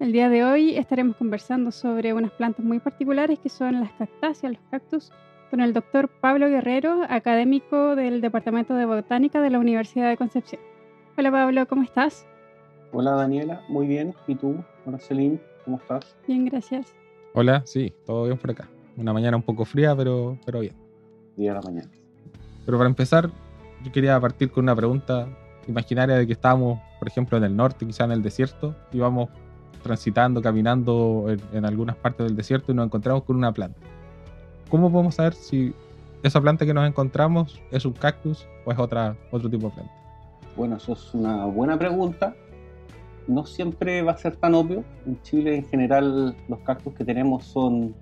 El día de hoy estaremos conversando sobre unas plantas muy particulares que son las cactáceas, los cactus, con el doctor Pablo Guerrero, académico del Departamento de Botánica de la Universidad de Concepción. Hola Pablo, ¿cómo estás? Hola Daniela, muy bien. ¿Y tú? Hola Celine, ¿cómo estás? Bien, gracias. Hola, sí, todo bien por acá. Una mañana un poco fría, pero, pero bien. Día de la mañana. Pero para empezar, yo quería partir con una pregunta imaginaria de que estábamos, por ejemplo, en el norte, quizá en el desierto, y vamos transitando, caminando en, algunas partes del desierto y nos encontramos con una planta. ¿Cómo podemos saber si esa planta que nos encontramos es un cactus o es otra, otro tipo de planta? Bueno, eso es una buena pregunta. No siempre va a ser tan obvio. En Chile, en general, los cactus que tenemos son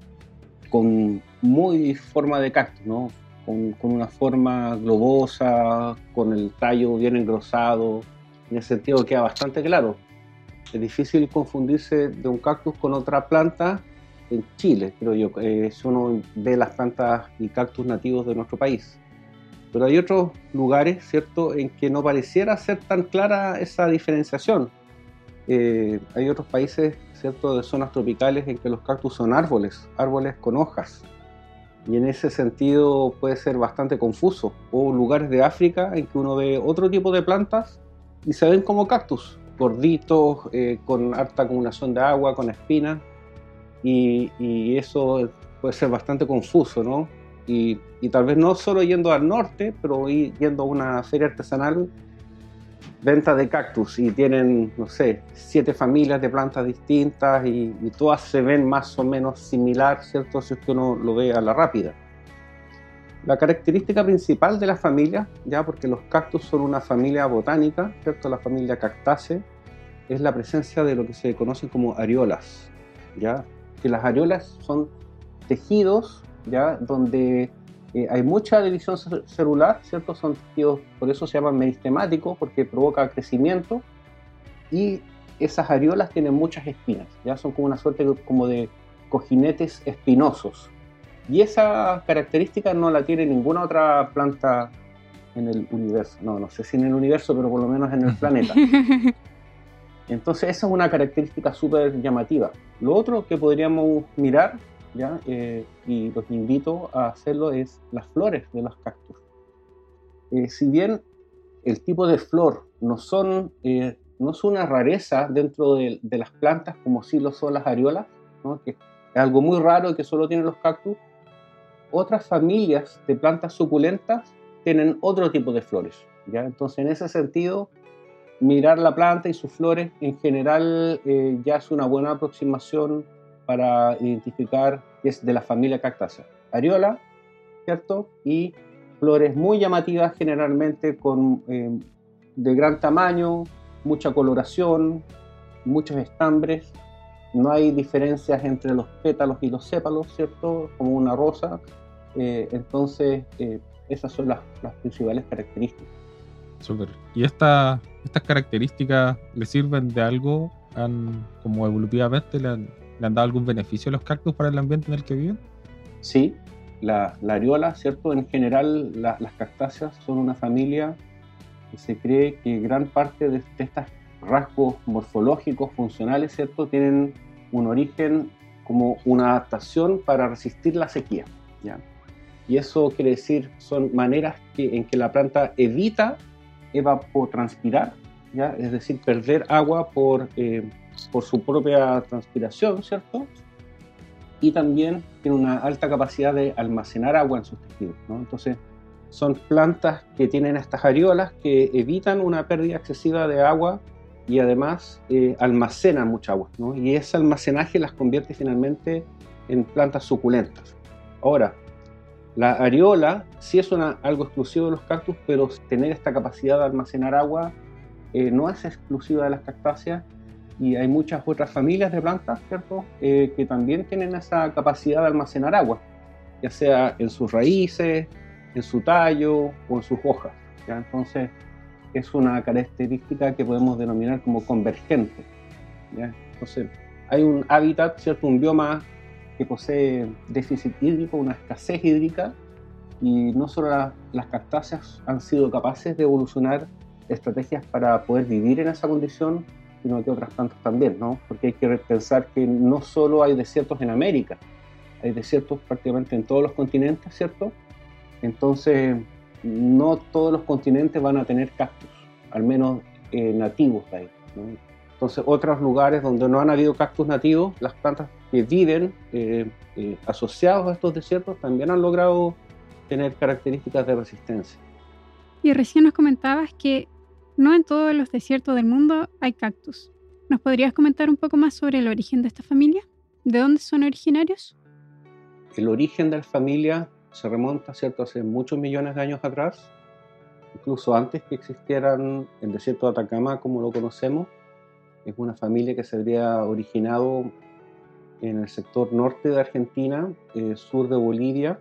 con muy forma de cactus, ¿no? Con, una forma globosa, con el tallo bien engrosado. En ese sentido queda bastante claro es difícil confundirse de un cactus con otra planta en Chile, creo yo, si uno ve las plantas y cactus nativos de nuestro país. Pero hay otros lugares, ¿cierto?, en que no pareciera ser tan clara esa diferenciación. Eh, hay otros países, ¿cierto?, de zonas tropicales en que los cactus son árboles, árboles con hojas. Y en ese sentido puede ser bastante confuso. O lugares de África en que uno ve otro tipo de plantas y se ven como cactus gorditos, eh, con alta acumulación de agua, con espinas, y, eso puede ser bastante confuso, ¿no? Y, tal vez no solo yendo al norte, pero yendo a una feria artesanal, venta de cactus, y tienen, no sé, siete familias de plantas distintas, y, y todas se ven más o menos similar, ¿cierto? Si es que uno lo ve a la rápida. La característica principal de la familia, ya porque los cactus son una familia botánica, ¿cierto? La familia Cactaceae, es la presencia de lo que se conocen como areolas, ¿ya? Que las areolas son tejidos, ¿ya? Donde eh, hay mucha división celular, ¿cierto? Son tejidos, por eso se llaman meristemáticos, porque provoca crecimiento, y esas areolas tienen muchas espinas, ¿ya? Son como una suerte como de cojinetes espinosos, y esa característica no la tiene ninguna otra planta en el universo. No, no sé si en el universo, pero por lo menos en el planeta. Entonces esa es una característica súper llamativa. Lo otro que podríamos mirar, ¿ya? Eh, y los invito a hacerlo, es las flores de los cactus. Eh, si bien el tipo de flor no son, eh, no es una rareza dentro de, de, las plantas como sí lo son las areolas, ¿no? que es algo muy raro que solo tienen los cactus, otras familias de plantas suculentas tienen otro tipo de flores. ¿ya? Entonces, en ese sentido, mirar la planta y sus flores en general eh, ya es una buena aproximación para identificar que es de la familia Cactácea. Ariola, ¿cierto? Y flores muy llamativas generalmente con, eh, de gran tamaño, mucha coloración, muchos estambres. No hay diferencias entre los pétalos y los sépalos, ¿cierto? Como una rosa, eh, entonces, eh, esas son las, principales características. Súper. ¿Y estas características le sirven de algo como evolutivamente? ¿le han, dado algún beneficio a los cactus para el ambiente en el que viven? Sí, la, la areola, ¿cierto? En general, las cactáceas son una familia que se cree que gran parte de, de estos rasgos morfológicos, funcionales, ¿cierto? Tienen un origen como una adaptación para resistir la sequía. ¿ya? Y eso quiere decir, son maneras que, en que la planta evita evapotranspirar, ¿ya? es decir, perder agua por, eh, por su propia transpiración, ¿cierto? Y también tiene una alta capacidad de almacenar agua en sus tejidos, ¿no? Entonces, son plantas que tienen estas areolas que evitan una pérdida excesiva de agua y además eh, almacenan mucha agua, ¿no? Y ese almacenaje las convierte finalmente en plantas suculentas. Ahora, la areola sí es algo exclusivo de los cactus, pero tener esta capacidad de almacenar agua eh, no es exclusiva de las cactáceas y hay muchas otras familias de plantas, ¿cierto?, eh, que también tienen esa capacidad de almacenar agua, ya sea en sus raíces, en su tallo o en sus hojas. ¿ya? Entonces, es una característica que podemos denominar como convergente. Entonces, hay un hábitat, ¿cierto? un bioma que posee déficit hídrico, una escasez hídrica, y no solo las cactáceas han sido capaces de evolucionar estrategias para poder vivir en esa condición, sino que otras plantas también, ¿no? Porque hay que pensar que no solo hay desiertos en América, hay desiertos prácticamente en todos los continentes, ¿cierto? Entonces, no todos los continentes van a tener cactus, al menos eh, nativos de ahí. Entonces, otros lugares donde no han habido cactus nativos, las plantas que viven eh, eh, asociados a estos desiertos también han logrado tener características de resistencia. Y recién nos comentabas que no en todos los desiertos del mundo hay cactus. ¿Nos podrías comentar un poco más sobre el origen de esta familia? ¿De dónde son originarios? El origen de la familia se remonta, ¿cierto?, hace muchos millones de años atrás, incluso antes que existieran el desierto de Atacama como lo conocemos. Es una familia que se habría originado en el sector norte de Argentina, eh, sur de Bolivia,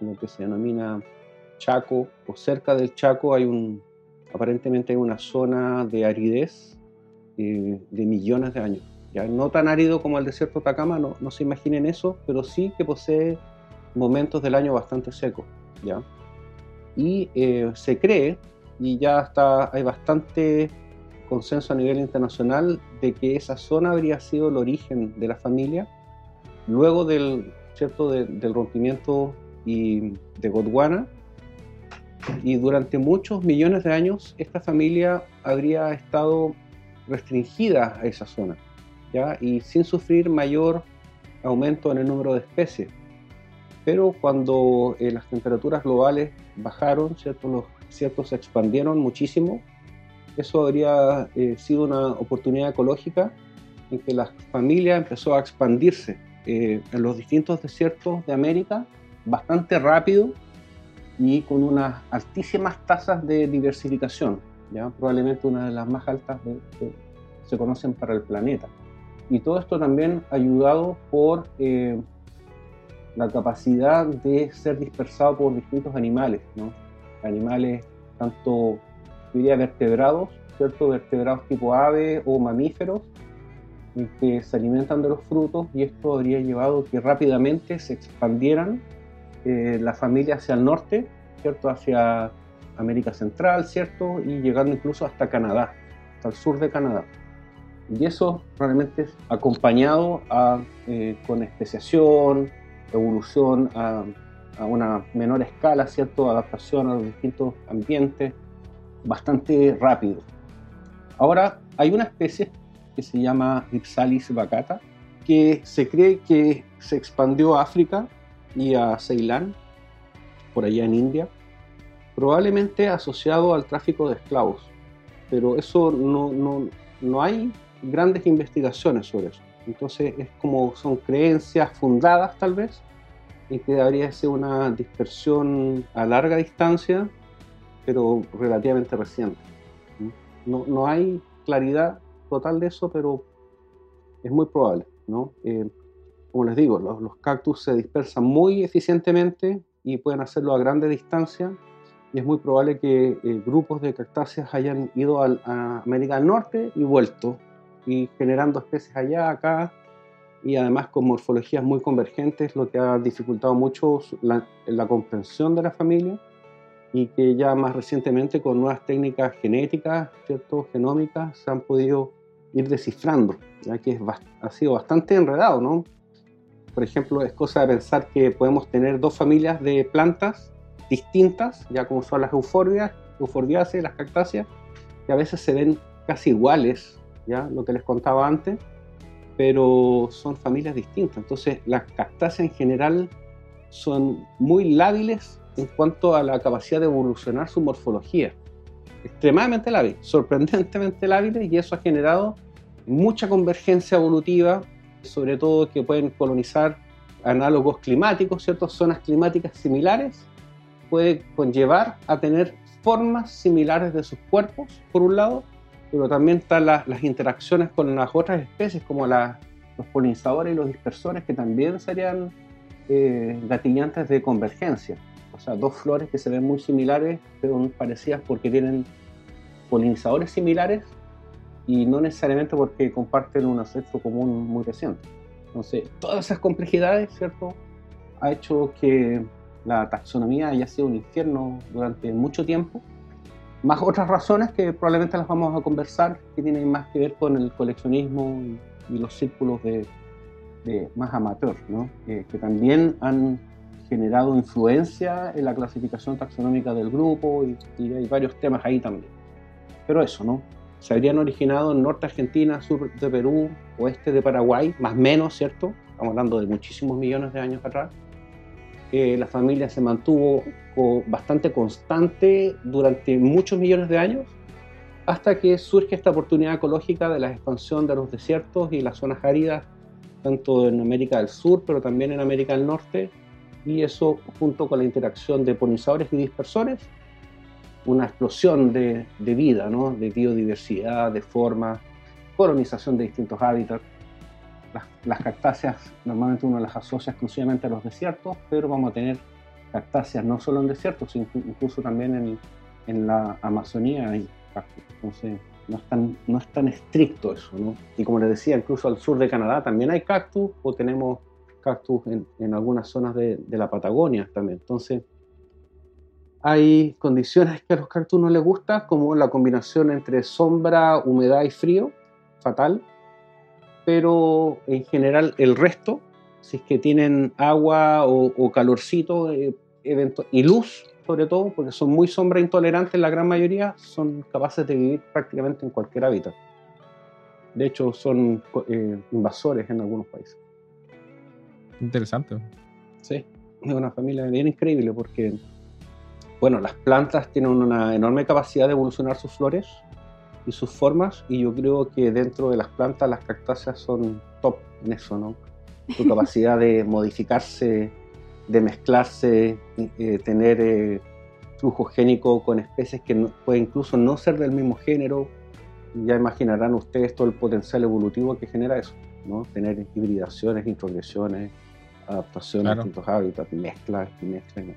en lo que se denomina Chaco, o cerca del Chaco hay un, aparentemente hay una zona de aridez eh, de millones de años. Ya no tan árido como el desierto de Atacama, no, no se imaginen eso, pero sí que posee momentos del año bastante secos. ¿ya? Y eh, se cree, y ya está, hay bastante consenso a nivel internacional, de que esa zona habría sido el origen de la familia luego del, ¿cierto? del rompimiento y de Gondwana. Y durante muchos millones de años esta familia habría estado restringida a esa zona, ¿ya? y sin sufrir mayor aumento en el número de especies. Pero cuando eh, las temperaturas globales bajaron, ¿cierto? los desiertos se expandieron muchísimo, eso habría eh, sido una oportunidad ecológica en que la familia empezó a expandirse eh, en los distintos desiertos de América bastante rápido y con unas altísimas tasas de diversificación, ¿ya? probablemente una de las más altas que se conocen para el planeta. Y todo esto también ayudado por eh, la capacidad de ser dispersado por distintos animales, ¿no? animales tanto diría vertebrados, ¿cierto? vertebrados tipo ave o mamíferos, que se alimentan de los frutos y esto habría llevado que rápidamente se expandieran eh, la familia hacia el norte, ¿cierto? hacia América Central, ¿cierto? y llegando incluso hasta Canadá, hasta el sur de Canadá. Y eso realmente es acompañado eh, con especiación, evolución a, una menor escala, ¿cierto? adaptación a los distintos ambientes, bastante rápido. Ahora, hay una especie que se llama Ipsalis bacata, que se cree que se expandió a África y a Ceilán, por allá en India, probablemente asociado al tráfico de esclavos. Pero eso no, no, no hay grandes investigaciones sobre eso. Entonces es como son creencias fundadas tal vez y que debería ser una dispersión a larga distancia, pero relativamente reciente. No, no hay claridad total de eso, pero es muy probable. ¿no? Eh, como les digo, los, los, cactus se dispersan muy eficientemente y pueden hacerlo a grande distancia y es muy probable que eh, grupos de cactáceas hayan ido a América del Norte y vuelto y generando especies allá, acá y además con morfologías muy convergentes, lo que ha dificultado mucho la, la comprensión de la familia y que ya más recientemente con nuevas técnicas genéticas, ¿cierto? genómicas, se han podido ir descifrando, ya que es, ha sido bastante enredado, ¿no? Por ejemplo, es cosa de pensar que podemos tener dos familias de plantas distintas, ya como son las euforbias, euforbiaceae, las cactáceas, que a veces se ven casi iguales, ya lo que les contaba antes, pero son familias distintas. Entonces, las cactáceas en general son muy lábiles en cuanto a la capacidad de evolucionar su morfología. Extremadamente lábiles, sorprendentemente lábiles, y eso ha generado mucha convergencia evolutiva, sobre todo que pueden colonizar análogos climáticos, ciertas zonas climáticas similares, puede conllevar a tener formas similares de sus cuerpos, por un lado, pero también están las interacciones con las otras especies, como los polinizadores y los dispersores, que también serían eh, gatillantes de convergencia. O sea, dos flores que se ven muy similares, pero parecidas porque tienen polinizadores similares y no necesariamente porque comparten un ancestro común muy reciente. Entonces, todas esas complejidades, ¿cierto?, ha hecho que la taxonomía haya sido un infierno durante mucho tiempo más otras razones que probablemente las vamos a conversar, que tienen más que ver con el coleccionismo y, los círculos de, más amateur, ¿no? que también han generado influencia en la clasificación taxonómica del grupo y, hay varios temas ahí también. Pero eso, ¿no? Se habrían originado en norte Argentina, sur de Perú, oeste de Paraguay, más o menos, ¿cierto? Estamos hablando de muchísimos millones de años atrás la familia se mantuvo bastante constante durante muchos millones de años, hasta que surge esta oportunidad ecológica de la expansión de los desiertos y las zonas áridas, tanto en América del Sur, pero también en América del Norte, y eso junto con la interacción de polinizadores y dispersores, una explosión de, de vida, ¿no? de biodiversidad, de formas, colonización de distintos hábitats las, cactáceas normalmente uno las asocia exclusivamente a los desiertos, pero vamos a tener cactáceas no solo en desiertos, incluso también en, en la Amazonía hay cactus. Entonces, no es, tan, no es tan estricto eso, ¿no? Y como les decía, incluso al sur de Canadá también hay cactus, o tenemos cactus en, en algunas zonas de, de, la Patagonia también. Entonces, hay condiciones que a los cactus no les gusta, como la combinación entre sombra, humedad y frío, fatal pero en general el resto, si es que tienen agua o, calorcito eh, y luz, sobre todo, porque son muy sombra intolerantes la gran mayoría, son capaces de vivir prácticamente en cualquier hábitat. De hecho, son eh, invasores en algunos países. Interesante. Sí, es una familia bien increíble porque, bueno, las plantas tienen una enorme capacidad de evolucionar sus flores y sus formas y yo creo que dentro de las plantas las cactáceas son top en eso, ¿no? Su capacidad de modificarse, de mezclarse, eh, tener eh, flujo génico con especies que puede incluso no ser del mismo género. Ya imaginarán ustedes todo el potencial evolutivo que genera eso, ¿no? Tener hibridaciones, introgresiones, adaptaciones a distintos hábitats, mezclas y mezclas.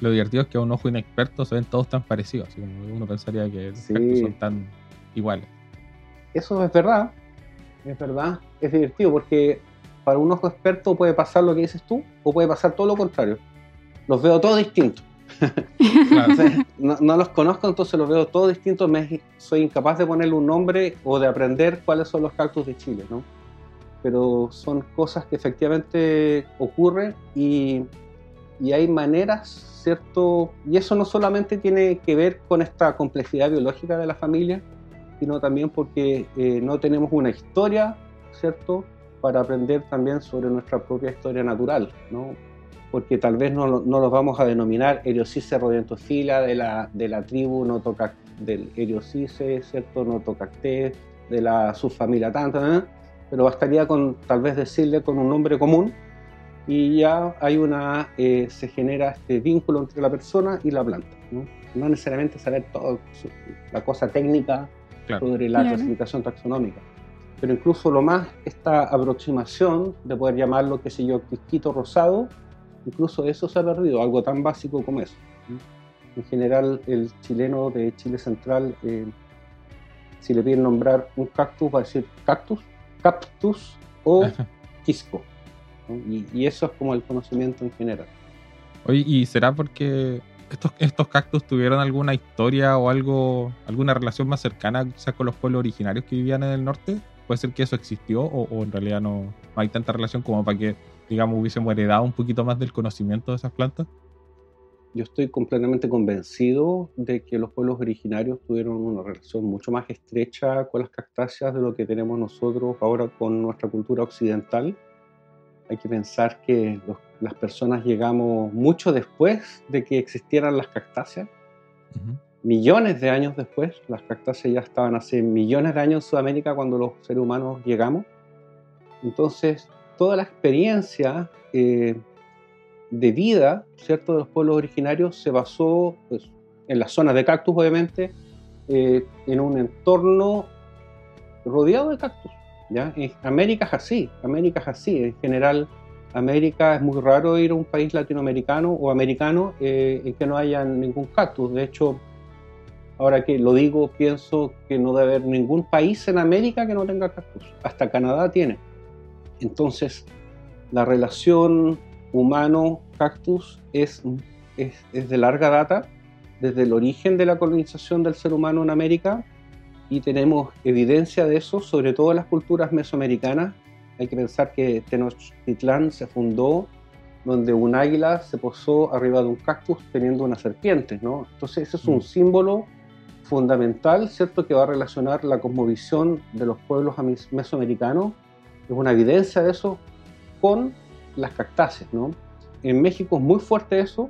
Lo divertido es que a un ojo inexperto se ven todos tan parecidos. uno pensaría que son tan igual. Eso es verdad, es verdad, es divertido porque para un ojo experto puede pasar lo que dices tú o puede pasar todo lo contrario. Los veo todos distintos. no, los conozco, entonces los veo todos distintos. Me, soy incapaz de ponerle un nombre o de aprender cuáles son los cactus de Chile, ¿no? Pero son cosas que efectivamente ocurren y, y hay maneras, ¿cierto? Y eso no solamente tiene que ver con esta complejidad biológica de la familia, sino también porque eh, no tenemos una historia, ¿cierto? Para aprender también sobre nuestra propia historia natural, ¿no? Porque tal vez no, no los vamos a denominar Eriocice rodentofila de la, de la tribu no toca, del Eriocice, ¿cierto? No tocacté, de la subfamilia tanta, pero bastaría con tal vez decirle con un nombre común y ya hay una, eh, se genera este vínculo entre la persona y la planta. ¿no? no necesariamente saber todo, la cosa técnica sobre la clasificación taxonómica. Pero incluso lo más, esta aproximación de poder llamarlo, qué sé yo, quisquito rosado, incluso eso se ha perdido, algo tan básico como eso. En general, el chileno de Chile Central, eh, si le piden nombrar un cactus, va a decir cactus, cactus o quisco. Y, y, eso es como el conocimiento en general. Oye, ¿y será porque estos, estos cactus tuvieron alguna historia o algo, alguna relación más cercana quizás con los pueblos originarios que vivían en el norte? ¿Puede ser que eso existió o, en realidad no, no, hay tanta relación como para que, digamos, hubiésemos heredado un poquito más del conocimiento de esas plantas? Yo estoy completamente convencido de que los pueblos originarios tuvieron una relación mucho más estrecha con las cactáceas de lo que tenemos nosotros ahora con nuestra cultura occidental. Hay que pensar que los las personas llegamos mucho después de que existieran las cactáceas. Millones de años después, las cactáceas ya estaban hace millones de años en Sudamérica cuando los seres humanos llegamos. Entonces, toda la experiencia eh, de vida, ¿cierto?, de los pueblos originarios se basó pues, en las zonas de cactus, obviamente, eh, en un entorno rodeado de cactus. ¿ya? América es así, América es así. En general, América es muy raro ir a un país latinoamericano o americano eh, en que no haya ningún cactus. De hecho, ahora que lo digo, pienso que no debe haber ningún país en América que no tenga cactus. Hasta Canadá tiene. Entonces, la relación humano-cactus es, es, es de larga data, desde el origen de la colonización del ser humano en América, y tenemos evidencia de eso, sobre todo en las culturas mesoamericanas. Hay que pensar que Tenochtitlán se fundó donde un águila se posó arriba de un cactus teniendo una serpiente, ¿no? Entonces ese es un mm. símbolo fundamental, ¿cierto?, que va a relacionar la cosmovisión de los pueblos mesoamericanos, es una evidencia de eso, con las cactáceas, ¿no? En México es muy fuerte eso,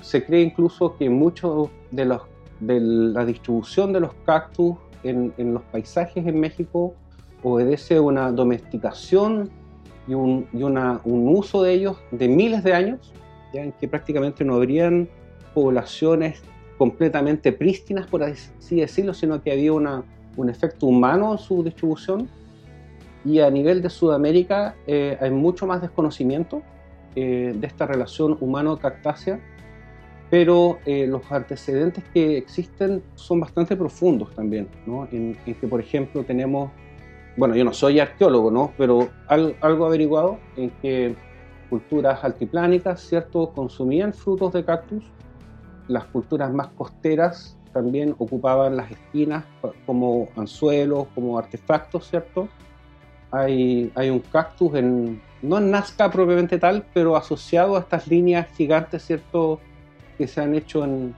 se cree incluso que mucho de, los, de la distribución de los cactus en, los paisajes en México obedece a una domesticación y, un, un, uso de ellos de miles de años, ya en que prácticamente no habrían poblaciones completamente prístinas, por así decirlo, sino que había una, un efecto humano en su distribución. Y a nivel de Sudamérica eh, hay mucho más desconocimiento eh, de esta relación humano-cactácea pero eh, los antecedentes que existen son bastante profundos también, ¿no? En, que, por ejemplo, tenemos, bueno, yo no soy arqueólogo, ¿no? Pero algo averiguado en que culturas altiplánicas, ¿cierto?, consumían frutos de cactus, las culturas más costeras también ocupaban las espinas como anzuelos, como artefactos, ¿cierto? Hay, hay un cactus en, no en Nazca propiamente tal, pero asociado a estas líneas gigantes, ¿cierto?, que se han hecho en,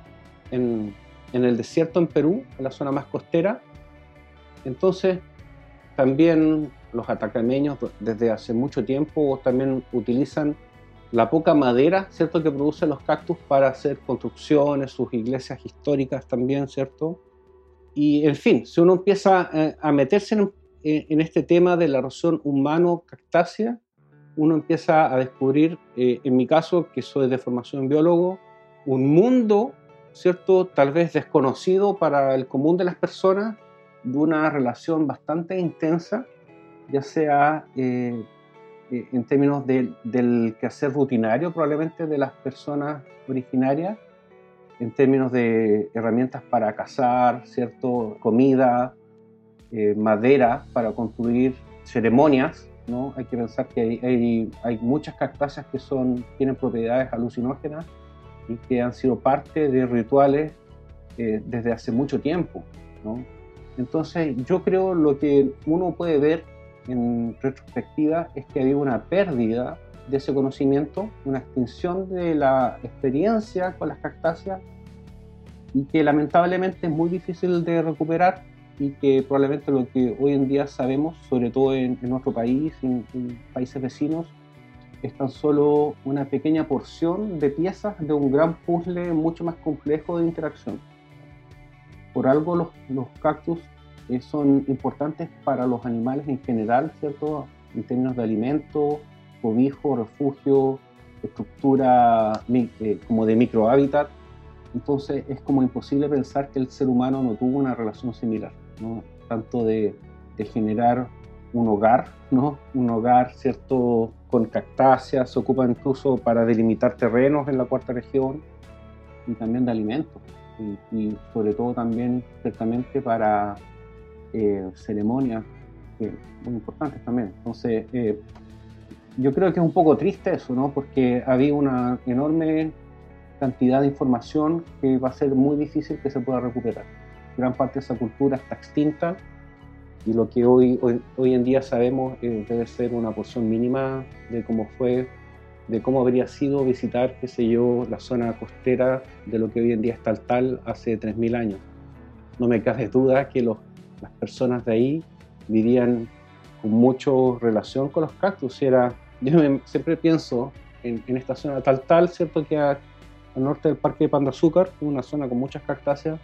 en, el desierto en Perú, en la zona más costera. Entonces, también los atacameños desde hace mucho tiempo también utilizan la poca madera, ¿cierto?, que producen los cactus para hacer construcciones, sus iglesias históricas también, ¿cierto? Y, en fin, si uno empieza eh, a meterse en, en este tema de la relación humano-cactácea, uno empieza a descubrir, eh, en mi caso, que soy de formación biólogo, un mundo, ¿cierto? Tal vez desconocido para el común de las personas, de una relación bastante intensa, ya sea eh, eh, en términos del quehacer rutinario probablemente de las personas originarias, en términos de herramientas para cazar, ¿cierto? Comida, eh, madera para construir ceremonias, ¿no? Hay que pensar que hay, hay, muchas cactáceas que son, tienen propiedades alucinógenas y que han sido parte de rituales desde hace mucho tiempo. ¿no? Entonces yo creo lo que uno puede ver en retrospectiva es que había una pérdida de ese conocimiento, una extinción de la experiencia con las cactáceas y que lamentablemente es muy difícil de recuperar y que probablemente lo que hoy en día sabemos, sobre todo en, nuestro país, en, en países vecinos, es tan solo una pequeña porción de piezas de un gran puzzle mucho más complejo de interacción. Por algo los, cactus eh, son importantes para los animales en general, ¿cierto? En términos de alimento, cobijo, refugio, estructura eh, como de microhábitat. Entonces es como imposible pensar que el ser humano no tuvo una relación similar, ¿no? tanto de, de generar un hogar, ¿no? Un hogar, ¿cierto? Con cactáceas, se ocupa incluso para delimitar terrenos en la cuarta región y también de alimentos. Y, sobre todo también, ciertamente, para eh, ceremonias muy importantes también. Entonces, eh, yo creo que es un poco triste eso, ¿no? Porque había una enorme cantidad de información que va a ser muy difícil que se pueda recuperar. Gran parte de esa cultura está extinta y lo que hoy, hoy, en día sabemos eh, debe ser una porción mínima de cómo fue, de cómo habría sido visitar, qué sé yo, la zona costera de lo que hoy en día es tal hace 3.000 años. No me cabe duda que los, las personas de ahí vivían con mucha relación con los cactus. Era, yo siempre pienso en, esta zona tal tal, ¿cierto? Que al norte del Parque de Panda Azúcar, una zona con muchas cactáceas,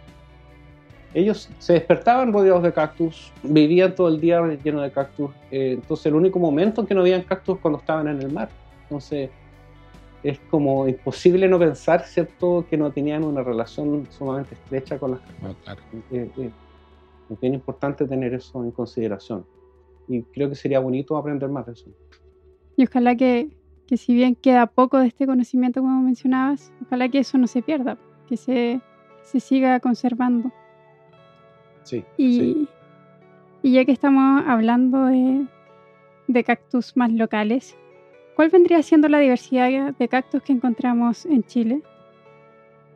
ellos se despertaban rodeados de cactus, vivían todo el día lleno de cactus. Eh, entonces, el único momento en que no habían cactus cuando estaban en el mar. Entonces, es como imposible no pensar, ¿cierto?, que no tenían una relación sumamente estrecha con las cactus. claro. Eh, eh, Es bien importante tener eso en consideración. Y creo que sería bonito aprender más de eso. Y ojalá que, que si bien queda poco de este conocimiento, como mencionabas, ojalá que eso no se pierda, que se, se siga conservando. Sí. Y, sí. y ya que estamos hablando de, de cactus más locales, ¿cuál vendría siendo la diversidad de cactus que encontramos en Chile?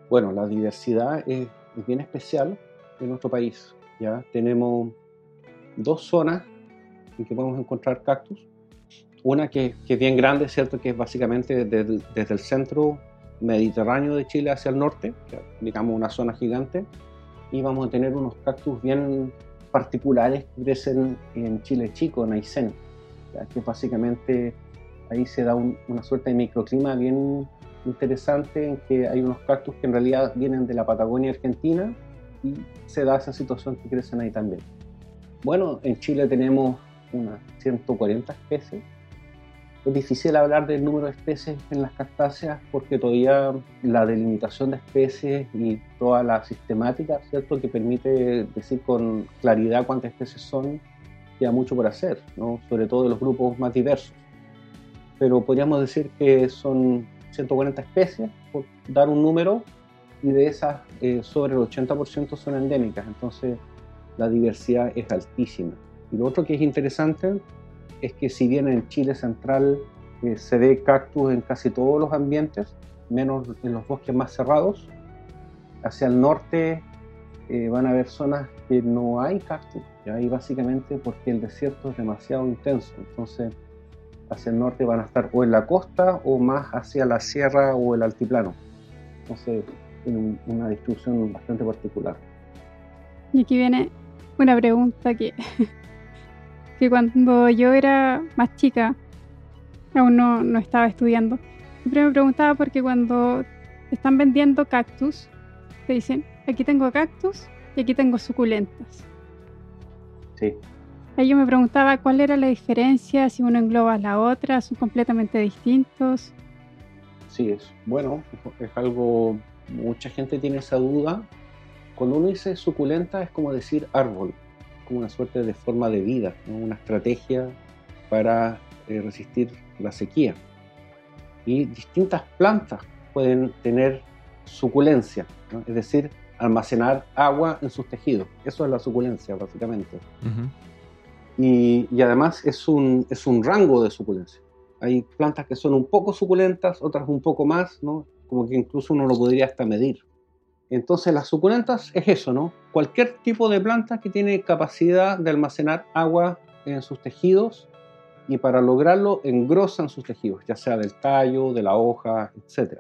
Bueno, la diversidad es, es bien especial en nuestro país. ¿ya? Tenemos dos zonas en que podemos encontrar cactus. Una que, que es bien grande, ¿cierto? Que es básicamente desde, desde el centro mediterráneo de Chile hacia el norte, digamos una zona gigante. Y vamos a tener unos cactus bien particulares que crecen en Chile Chico, en Aysén, que básicamente ahí se da un, una suerte de microclima bien interesante en que hay unos cactus que en realidad vienen de la Patagonia Argentina y se da esa situación que crecen ahí también. Bueno, en Chile tenemos unas 140 especies. Es difícil hablar del número de especies en las cactáceas porque todavía la delimitación de especies y toda la sistemática, ¿cierto?, que permite decir con claridad cuántas especies son, queda mucho por hacer, ¿no? sobre todo de los grupos más diversos. Pero podríamos decir que son 140 especies, por dar un número, y de esas eh, sobre el 80% son endémicas, entonces la diversidad es altísima. Y lo otro que es interesante es que si bien en Chile central eh, se ve cactus en casi todos los ambientes, menos en los bosques más cerrados, hacia el norte eh, van a haber zonas que no hay cactus, y básicamente porque el desierto es demasiado intenso, entonces hacia el norte van a estar o en la costa o más hacia la sierra o el altiplano. Entonces, tiene una distribución bastante particular. Y aquí viene una pregunta que, que cuando yo era más chica, aún no, no estaba estudiando, siempre me preguntaba porque cuando están vendiendo cactus, te dicen, aquí tengo cactus y aquí tengo suculentas. Sí. Yo me preguntaba cuál era la diferencia, si uno engloba a la otra, son completamente distintos. Sí, es bueno, es algo, mucha gente tiene esa duda. Cuando uno dice suculenta es como decir árbol, como una suerte de forma de vida, ¿no? una estrategia para eh, resistir la sequía. Y distintas plantas pueden tener suculencia, ¿no? es decir, almacenar agua en sus tejidos. Eso es la suculencia, básicamente. Uh -huh. Y, además es un, es un rango de suculencia. Hay plantas que son un poco suculentas, otras un poco más, ¿no? como que incluso uno lo podría hasta medir. Entonces las suculentas es eso, ¿no? Cualquier tipo de planta que tiene capacidad de almacenar agua en sus tejidos y para lograrlo engrosan sus tejidos, ya sea del tallo, de la hoja, etc.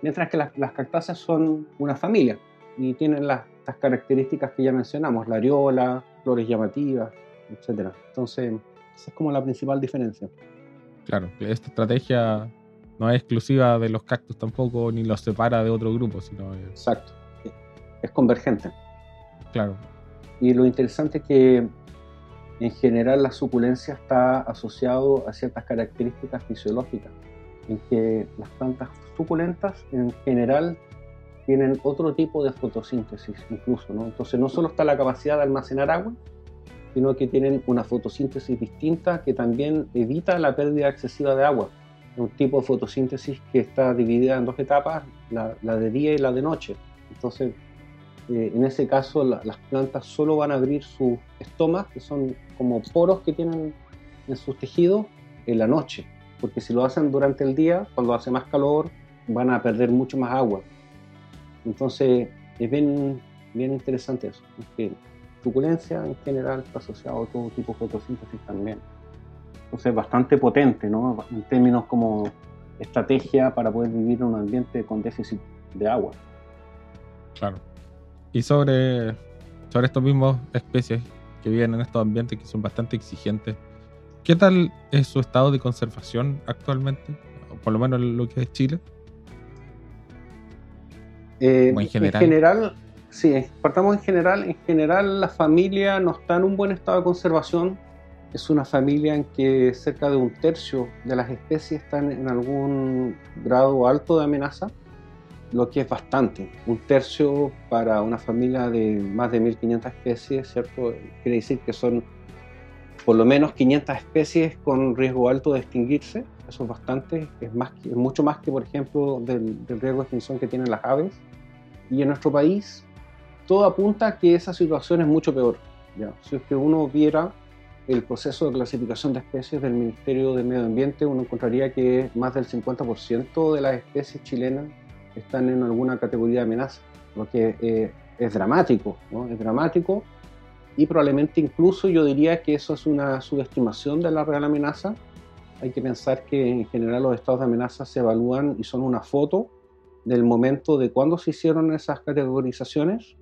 Mientras que las, las cactáceas son una familia y tienen las, las, características que ya mencionamos, la areola, flores llamativas, etc. Entonces, esa es como la principal diferencia. Claro, esta estrategia no es exclusiva de los cactus tampoco, ni los separa de otro grupo, sino... Es... Exacto, es convergente. Claro. Y lo interesante es que en general la suculencia está asociado a ciertas características fisiológicas, en que las plantas suculentas en general tienen otro tipo de fotosíntesis incluso, ¿no? Entonces no solo está la capacidad de almacenar agua, sino que tienen una fotosíntesis distinta que también evita la pérdida excesiva de agua. Un tipo de fotosíntesis que está dividida en dos etapas, la, la de día y la de noche. Entonces, eh, en ese caso, la, las plantas solo van a abrir sus estomas, que son como poros que tienen en sus tejidos, en la noche. Porque si lo hacen durante el día, cuando hace más calor, van a perder mucho más agua. Entonces, es bien, bien interesante eso. Es que suculencia en general está asociado a todo tipo de fotosíntesis también. Entonces, bastante potente, ¿no? En términos como estrategia para poder vivir en un ambiente con déficit de agua. Claro. Y sobre, sobre estos mismos especies que viven en estos ambientes que son bastante exigentes, ¿qué tal es su estado de conservación actualmente? O por lo menos lo que es Chile. Eh, en general. En general, sí, partamos en general. En general, la familia no está en un buen estado de conservación. Es una familia en que cerca de un tercio de las especies están en algún grado alto de amenaza. lo que es bastante. Un tercio para una familia de más de 1.500 especies, ¿cierto? Quiere decir que son por lo menos 500 especies con riesgo alto de extinguirse. Eso es bastante, es, más, es mucho más que, por ejemplo, del, del riesgo de extinción que tienen las aves. Y en nuestro país todo apunta a que esa situación es mucho peor. ¿ya? Si es que uno viera el proceso de clasificación de especies del Ministerio de Medio Ambiente, uno encontraría que más del 50% de las especies chilenas están en alguna categoría de amenaza, lo que eh, es dramático, ¿no? es dramático y probablemente incluso yo diría que eso es una subestimación de la real amenaza. Hay que pensar que en general los estados de amenaza se evalúan y son una foto del momento de cuándo se hicieron esas categorizaciones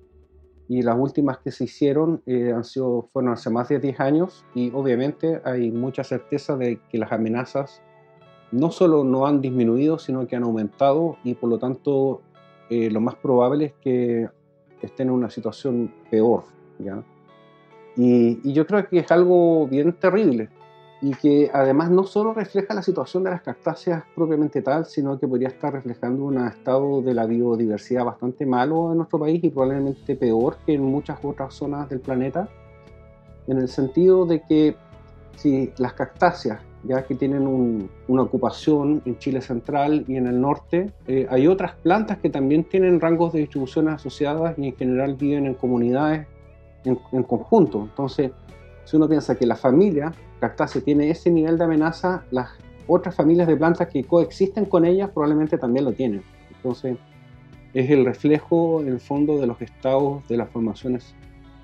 y las últimas que se hicieron eh, han sido, fueron hace más de 10 años y obviamente hay mucha certeza de que las amenazas no solo no han disminuido, sino que han aumentado y por lo tanto eh, lo más probable es que estén en una situación peor. ¿ya? Y, y yo creo que es algo bien terrible y que además no solo refleja la situación de las cactáceas propiamente tal, sino que podría estar reflejando un estado de la biodiversidad bastante malo en nuestro país y probablemente peor que en muchas otras zonas del planeta, en el sentido de que si las cactáceas, ya que tienen un, una ocupación en Chile central y en el norte, eh, hay otras plantas que también tienen rangos de distribución asociadas y en general viven en comunidades en, en conjunto. Entonces, si uno piensa que la familia cactácea tiene ese nivel de amenaza, las otras familias de plantas que coexisten con ellas probablemente también lo tienen. Entonces, es el reflejo, en el fondo, de los estados de las formaciones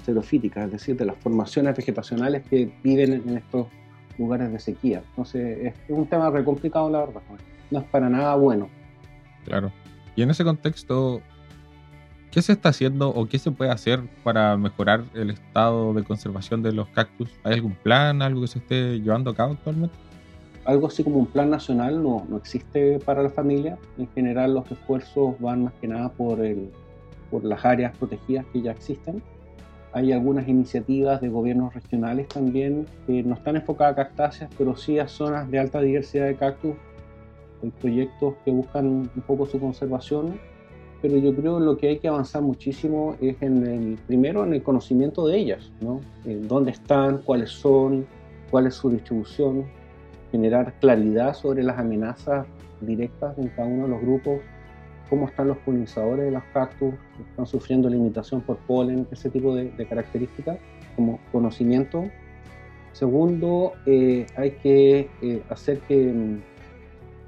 xerofíticas, es decir, de las formaciones vegetacionales que viven en estos lugares de sequía. Entonces, es un tema re complicado, la verdad. No es para nada bueno. Claro. Y en ese contexto, ¿Qué se está haciendo o qué se puede hacer para mejorar el estado de conservación de los cactus? ¿Hay algún plan, algo que se esté llevando a cabo actualmente? Algo así como un plan nacional no, no existe para la familia. En general los esfuerzos van más que nada por, el, por las áreas protegidas que ya existen. Hay algunas iniciativas de gobiernos regionales también que no están enfocadas a cactáceas, pero sí a zonas de alta diversidad de cactus. Hay proyectos que buscan un poco su conservación pero yo creo lo que hay que avanzar muchísimo es en el, primero en el conocimiento de ellas, ¿no? En dónde están, cuáles son, cuál es su distribución, generar claridad sobre las amenazas directas en cada uno de los grupos, cómo están los polinizadores de los cactus, están sufriendo limitación por polen, ese tipo de, de características como conocimiento. Segundo, eh, hay que eh, hacer que mm,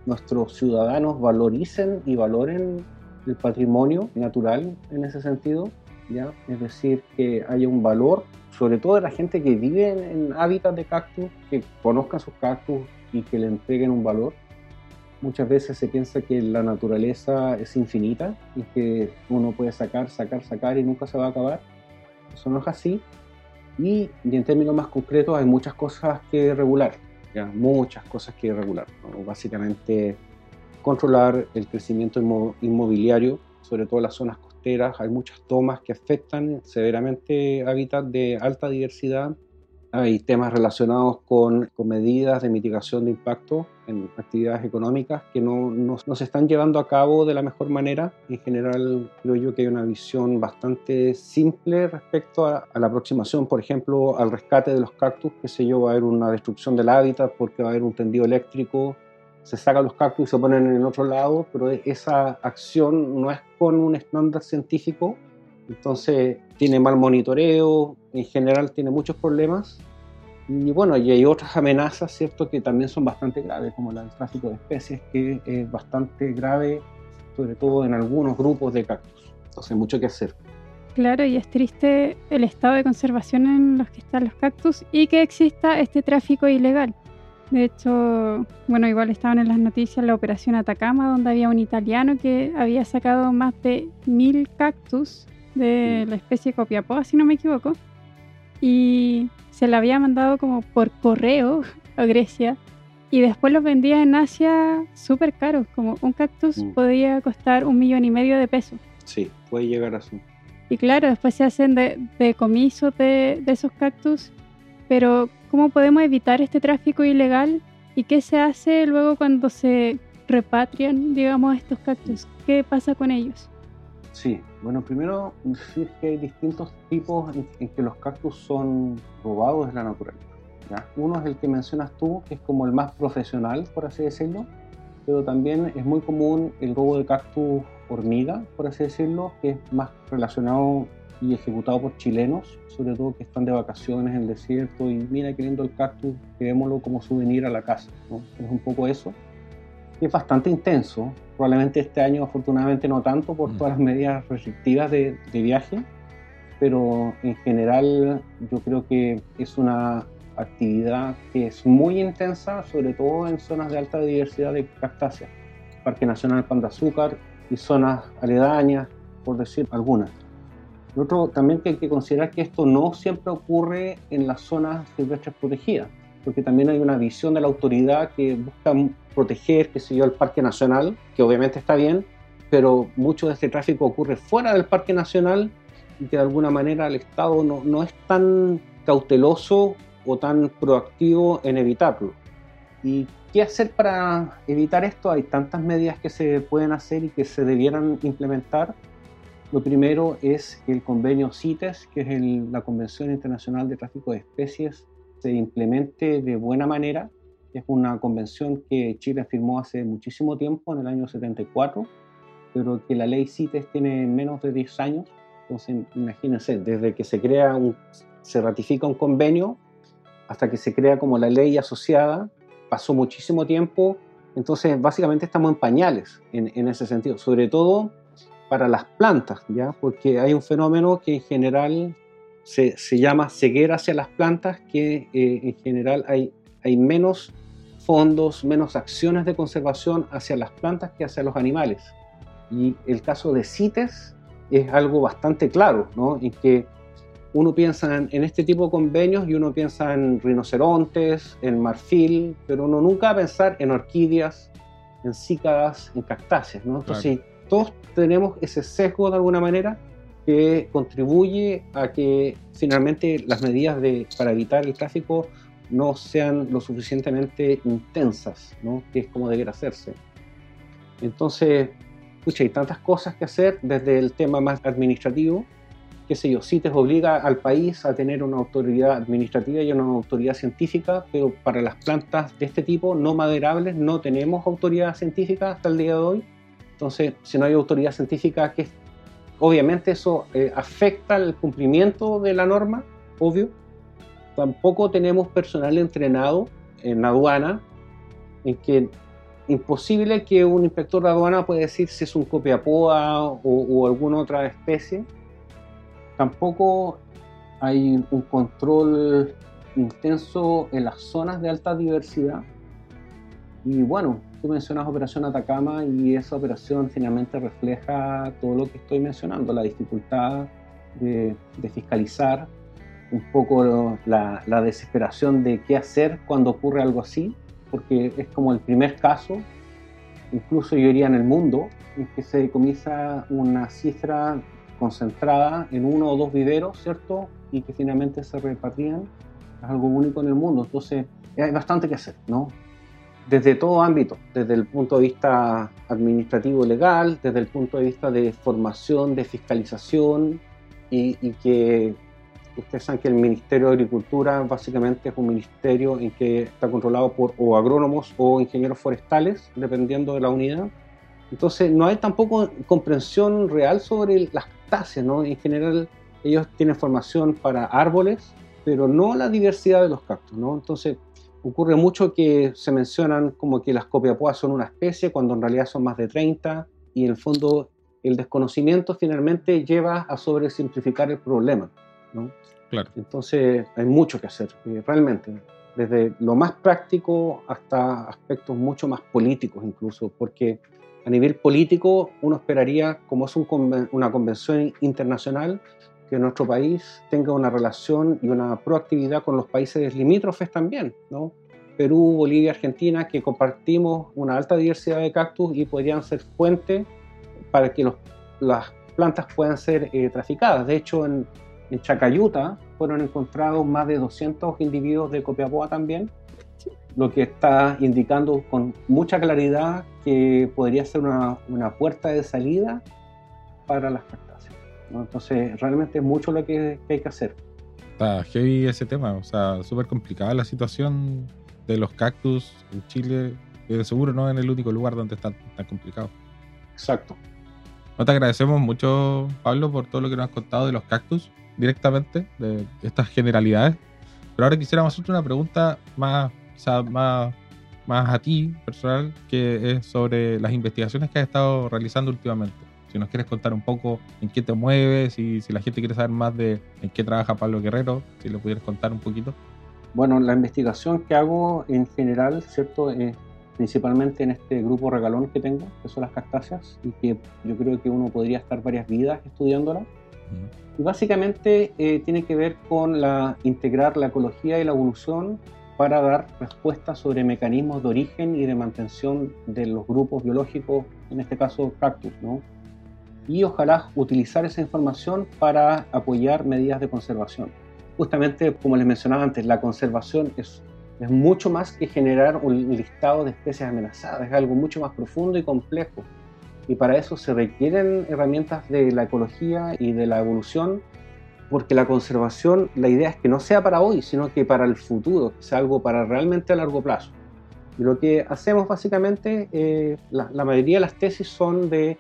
nuestros ciudadanos valoricen y valoren el patrimonio natural en ese sentido, ¿ya? es decir, que haya un valor, sobre todo de la gente que vive en, hábitats de cactus, que conozcan sus cactus y que le entreguen un valor. Muchas veces se piensa que la naturaleza es infinita y que uno puede sacar, sacar, sacar y nunca se va a acabar. Eso no es así. Y, y en términos más concretos hay muchas cosas que regular, ¿ya? muchas cosas que regular. Básicamente controlar el crecimiento inmobiliario, sobre todo en las zonas costeras. Hay muchas tomas que afectan severamente hábitats de alta diversidad. Hay temas relacionados con, con medidas de mitigación de impacto en actividades económicas que no, no, no, se están llevando a cabo de la mejor manera. En general, creo yo que hay una visión bastante simple respecto a, a la aproximación, por ejemplo, al rescate de los cactus, que sé yo, va a haber una destrucción del hábitat porque va a haber un tendido eléctrico se sacan los cactus y se ponen en otro lado, pero esa acción no es con un estándar científico, entonces tiene mal monitoreo, en general tiene muchos problemas. Y bueno, y hay otras amenazas, ¿cierto?, que también son bastante graves, como la del tráfico de especies, que es bastante grave, sobre todo en algunos grupos de cactus. Entonces, mucho que hacer. Claro, y es triste el estado de conservación en los que están los cactus y que exista este tráfico ilegal. De hecho, bueno, igual estaban en las noticias la operación Atacama, donde había un italiano que había sacado más de mil cactus de la especie copiapó, si no me equivoco, y se la había mandado como por correo a Grecia y después los vendía en Asia súper caros, como un cactus mm. podía costar un millón y medio de pesos. Sí, puede llegar a eso. Y claro, después se hacen de, decomisos de, de esos cactus, pero ¿Cómo podemos evitar este tráfico ilegal? ¿Y qué se hace luego cuando se repatrian, digamos, estos cactus? ¿Qué pasa con ellos? Sí, bueno, primero decir que hay distintos tipos en, que los cactus son robados de la naturaleza. Uno es el que mencionas tú, que es como el más profesional, por así decirlo, pero también es muy común el robo de cactus hormiga, por así decirlo, que es más relacionado y ejecutado por chilenos, sobre todo que están de vacaciones en el desierto y mira qué lindo el cactus, quedémoslo como souvenir a la casa. Es un poco eso. es bastante intenso, probablemente este año afortunadamente no tanto por mm. todas las medidas restrictivas de, de viaje, pero en general yo creo que es una actividad que es muy intensa, sobre todo en zonas de alta diversidad de cactáceas, Parque Nacional Pan de Azúcar y zonas aledañas, por decir algunas. Lo otro también que hay que considerar que esto no siempre ocurre en las zonas silvestres protegidas, porque también hay una visión de la autoridad que busca proteger, qué sé yo, el Parque Nacional, que obviamente está bien, pero mucho de este tráfico ocurre fuera del Parque Nacional y que de alguna manera el Estado no, no es tan cauteloso o tan proactivo en evitarlo. ¿Y qué hacer para evitar esto? Hay tantas medidas que se pueden hacer y que se debieran implementar. Lo primero es el convenio CITES, que es la Convención Internacional de Tráfico de Especies, se implemente de buena manera. Es una convención que Chile firmó hace muchísimo tiempo, en el año 74, pero que la ley CITES tiene menos de 10 años. Entonces, imagínense, desde que se crea un, se ratifica un convenio hasta que se crea como la ley asociada, pasó muchísimo tiempo, entonces básicamente estamos en pañales en, ese sentido, sobre todo para las plantas, ¿ya? porque hay un fenómeno que en general se, se llama ceguera hacia las plantas, que eh, en general hay, hay menos fondos, menos acciones de conservación hacia las plantas que hacia los animales. Y el caso de CITES es algo bastante claro, ¿no? en que uno piensa en, este tipo de convenios y uno piensa en rinocerontes, en marfil, pero uno nunca va a pensar en orquídeas, en cícadas, en cactáceas. ¿no? Entonces, todos tenemos ese sesgo de alguna manera que contribuye a que finalmente las medidas de, para evitar el tráfico no sean lo suficientemente intensas, ¿no? que es como debería hacerse. Entonces, hay tantas cosas que hacer desde el tema más administrativo, qué sé yo, CITES obliga al país a tener una autoridad administrativa y una autoridad científica, pero para las plantas de este tipo no maderables no tenemos autoridad científica hasta el día de hoy. Entonces, si no hay autoridad científica, que obviamente eso eh, afecta el cumplimiento de la norma, obvio. Tampoco tenemos personal entrenado en aduana, en que imposible que un inspector de aduana pueda decir si es un copiapoa o, o alguna otra especie Tampoco hay un control intenso en las zonas de alta diversidad. Y bueno, tú mencionas Operación Atacama y esa operación finalmente refleja todo lo que estoy mencionando, la dificultad de, fiscalizar, un poco la, la, desesperación de qué hacer cuando ocurre algo así, porque es como el primer caso, incluso yo diría en el mundo, en que se comienza una cifra concentrada en uno o dos viveros, ¿cierto? Y que finalmente se repartían. Es algo único en el mundo. Entonces, hay bastante que hacer, ¿no? Desde todo ámbito, desde el punto de vista administrativo legal, desde el punto de vista de formación, de fiscalización, y, y que ustedes saben que el Ministerio de Agricultura básicamente es un ministerio en que está controlado por o agrónomos o ingenieros forestales, dependiendo de la unidad. Entonces no hay tampoco comprensión real sobre las ¿no? En general, ellos tienen formación para árboles, pero no la diversidad de los cactus, ¿no? Entonces, ocurre mucho que se mencionan como que las copiapoas son una especie, cuando en realidad son más de 30, y en el fondo el desconocimiento finalmente lleva a sobresimplificar el problema, ¿no? Claro. Entonces, hay mucho que hacer, eh, realmente, desde lo más práctico hasta aspectos mucho más políticos incluso, porque a nivel político, uno esperaría, como es una convención internacional, que nuestro país tenga una relación y una proactividad con los países limítrofes también, ¿no? Perú, Bolivia, Argentina, que compartimos una alta diversidad de cactus y podrían ser fuente para que las plantas puedan ser eh, traficadas. De hecho, en, Chacayuta fueron encontrados más de 200 individuos de copiapoa también, lo que está indicando con mucha claridad que podría ser una, una puerta de salida para las Entonces, realmente es mucho lo que, hay que hacer. Está heavy ese tema, o sea, súper complicada la situación de los cactus en Chile, que de seguro no es el único lugar donde está tan complicado. Exacto. No te agradecemos mucho, Pablo, por todo lo que nos has contado de los cactus directamente, de estas generalidades. Pero ahora quisiéramos hacerte una pregunta más, más, más a ti, personal, que es sobre las investigaciones que has estado realizando últimamente. Si nos quieres contar un poco en qué te mueves y si la gente quiere saber más de en qué trabaja Pablo Guerrero, si lo pudieras contar un poquito. Bueno, la investigación que hago en general, ¿cierto? Es principalmente en este grupo regalón que tengo, que son las cactáceas, y que yo creo que uno podría estar varias vidas estudiándola. Y básicamente eh, tiene que ver con la, integrar la ecología y la evolución para dar respuestas sobre mecanismos de origen y de mantención de los grupos biológicos, en este caso cactus, ¿no? Y ojalá utilizar esa información para apoyar medidas de conservación. Justamente, como les mencionaba antes, la conservación es, es mucho más que generar un listado de especies amenazadas, es algo mucho más profundo y complejo. Y para eso se requieren herramientas de la ecología y de la evolución, porque la conservación, la idea es que no sea para hoy, sino que para el futuro, que sea algo para realmente a largo plazo. Y lo que hacemos básicamente, eh, la, la mayoría de las tesis son de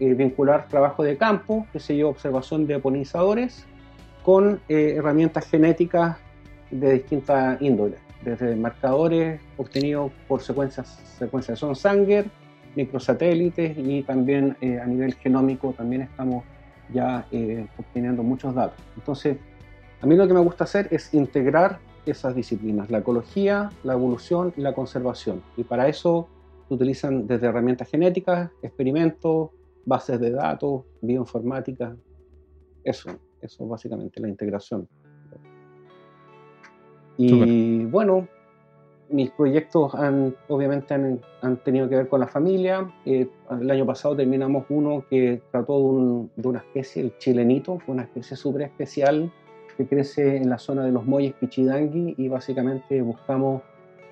eh, vincular trabajo de campo, que se yo, observación de polinizadores, con eh, herramientas genéticas de distintas índoles, desde marcadores obtenidos por secuencias, de Sanger, microsatélites y también eh, a nivel genómico también estamos ya obteniendo muchos datos. Entonces, a mí lo que me gusta hacer es integrar esas disciplinas, la ecología, la evolución y la conservación. Y para eso se utilizan desde herramientas genéticas, experimentos, bases de datos, bioinformática, eso, eso básicamente, la integración. Y bueno, mis proyectos han, obviamente han, han, tenido que ver con la familia. Eh, el año pasado terminamos uno que trató de, de, una especie, el chilenito, fue una especie súper especial que crece en la zona de los Molles Pichidangui y básicamente buscamos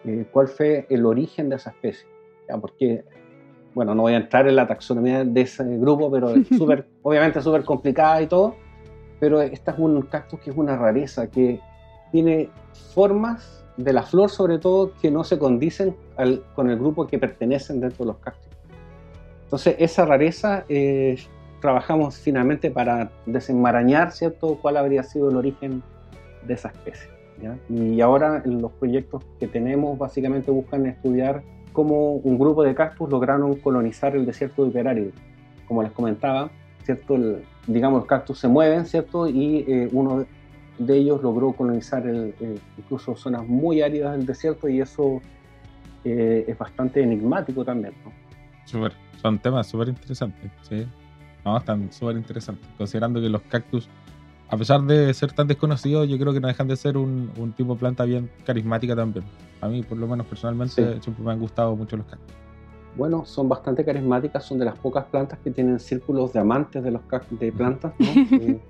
eh, cuál fue el origen de esa especie. ¿ya? Porque bueno, no voy a entrar en la taxonomía de ese grupo, pero es super, obviamente súper complicada y todo, pero esta es un cactus que es una rareza, que tiene formas de la flor sobre todo que no se condicen con el grupo que pertenecen dentro de los cactus. Entonces esa rareza eh, trabajamos finalmente para desenmarañar, ¿cierto?, cuál habría sido el origen de esa especie. Y ahora los proyectos que tenemos básicamente buscan estudiar cómo un grupo de cactus lograron colonizar el desierto de Hiperárido. Como les comentaba, ¿cierto? digamos, los cactus se mueven, ¿cierto? Y eh, uno de ellos logró colonizar incluso zonas muy áridas del desierto y eso eh, es bastante enigmático también, ¿no? son temas súper interesantes, ¿sí? No, están súper interesantes, considerando que los cactus a pesar de ser tan desconocidos, yo creo que no dejan de ser un, tipo de planta bien carismática también. A mí, por lo menos personalmente, siempre me han gustado mucho los cactus. Bueno, son bastante carismáticas, son de las pocas plantas que tienen círculos de amantes de los de plantas. ¿no?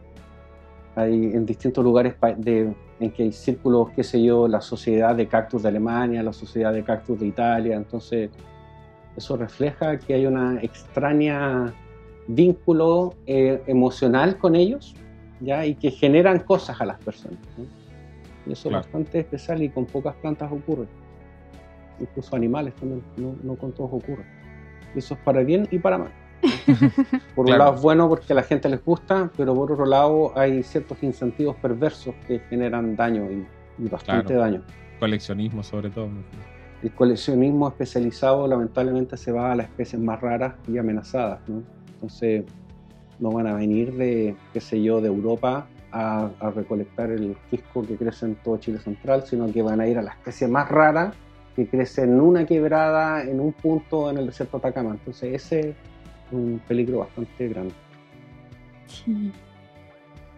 Eh, hay en distintos lugares en que hay círculos, qué sé yo, la Sociedad de Cactus de Alemania, la Sociedad de Cactus de Italia. Entonces, eso refleja que hay una extraña vínculo eh, emocional con ellos ¿ya? y que generan cosas a las personas. Y eso es bastante especial y con pocas plantas ocurre. Incluso animales también, no, con todos ocurre. Y eso es para bien y para mal. por un lado es bueno porque a la gente les gusta, pero por otro lado hay ciertos incentivos perversos que generan daño y, bastante daño. Coleccionismo sobre todo. El coleccionismo especializado lamentablemente se va a las especies más raras y amenazadas. ¿no? Entonces no van a venir de, qué sé yo, de Europa a, recolectar el quisco que crece en todo Chile central, sino que van a ir a la especie más rara que crece en una quebrada, en un punto en el desierto de Atacama. Entonces ese es un peligro bastante grande. Sí.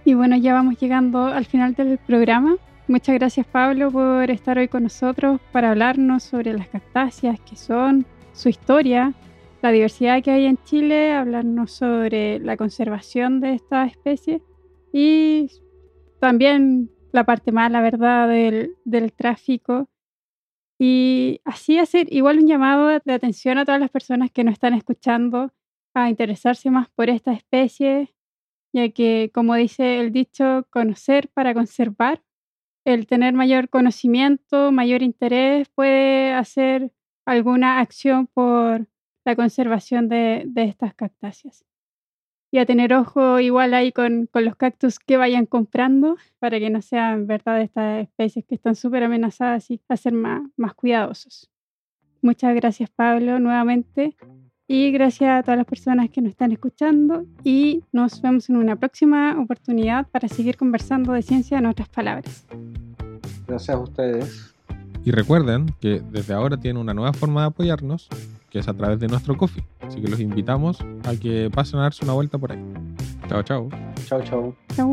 Y bueno, ya vamos llegando al final del programa. Muchas gracias Pablo por estar hoy con nosotros para hablarnos sobre las cactáceas, qué son, su historia la diversidad que hay en Chile, hablarnos sobre la conservación de esta especie y también la parte mala, ¿verdad?, del, del tráfico Y así hacer igual un llamado de atención a todas las personas que nos están escuchando a interesarse más por esta especie, ya que, como dice el dicho, conocer para conservar, el tener mayor conocimiento, mayor interés puede hacer alguna acción por la conservación de, estas cactáceas. Y a tener ojo igual ahí con, los cactus que vayan comprando para que no sean verdad estas especies que están súper amenazadas y a ser más, más cuidadosos. Muchas gracias Pablo nuevamente y gracias a todas las personas que nos están escuchando y nos vemos en una próxima oportunidad para seguir conversando de ciencia en otras palabras. Gracias a ustedes. Y recuerden que desde ahora tienen una nueva forma de apoyarnos, que es a través de nuestro coffee. Así que los invitamos a que pasen a darse una vuelta por ahí. Chao, chao. Chao, chao. Chao.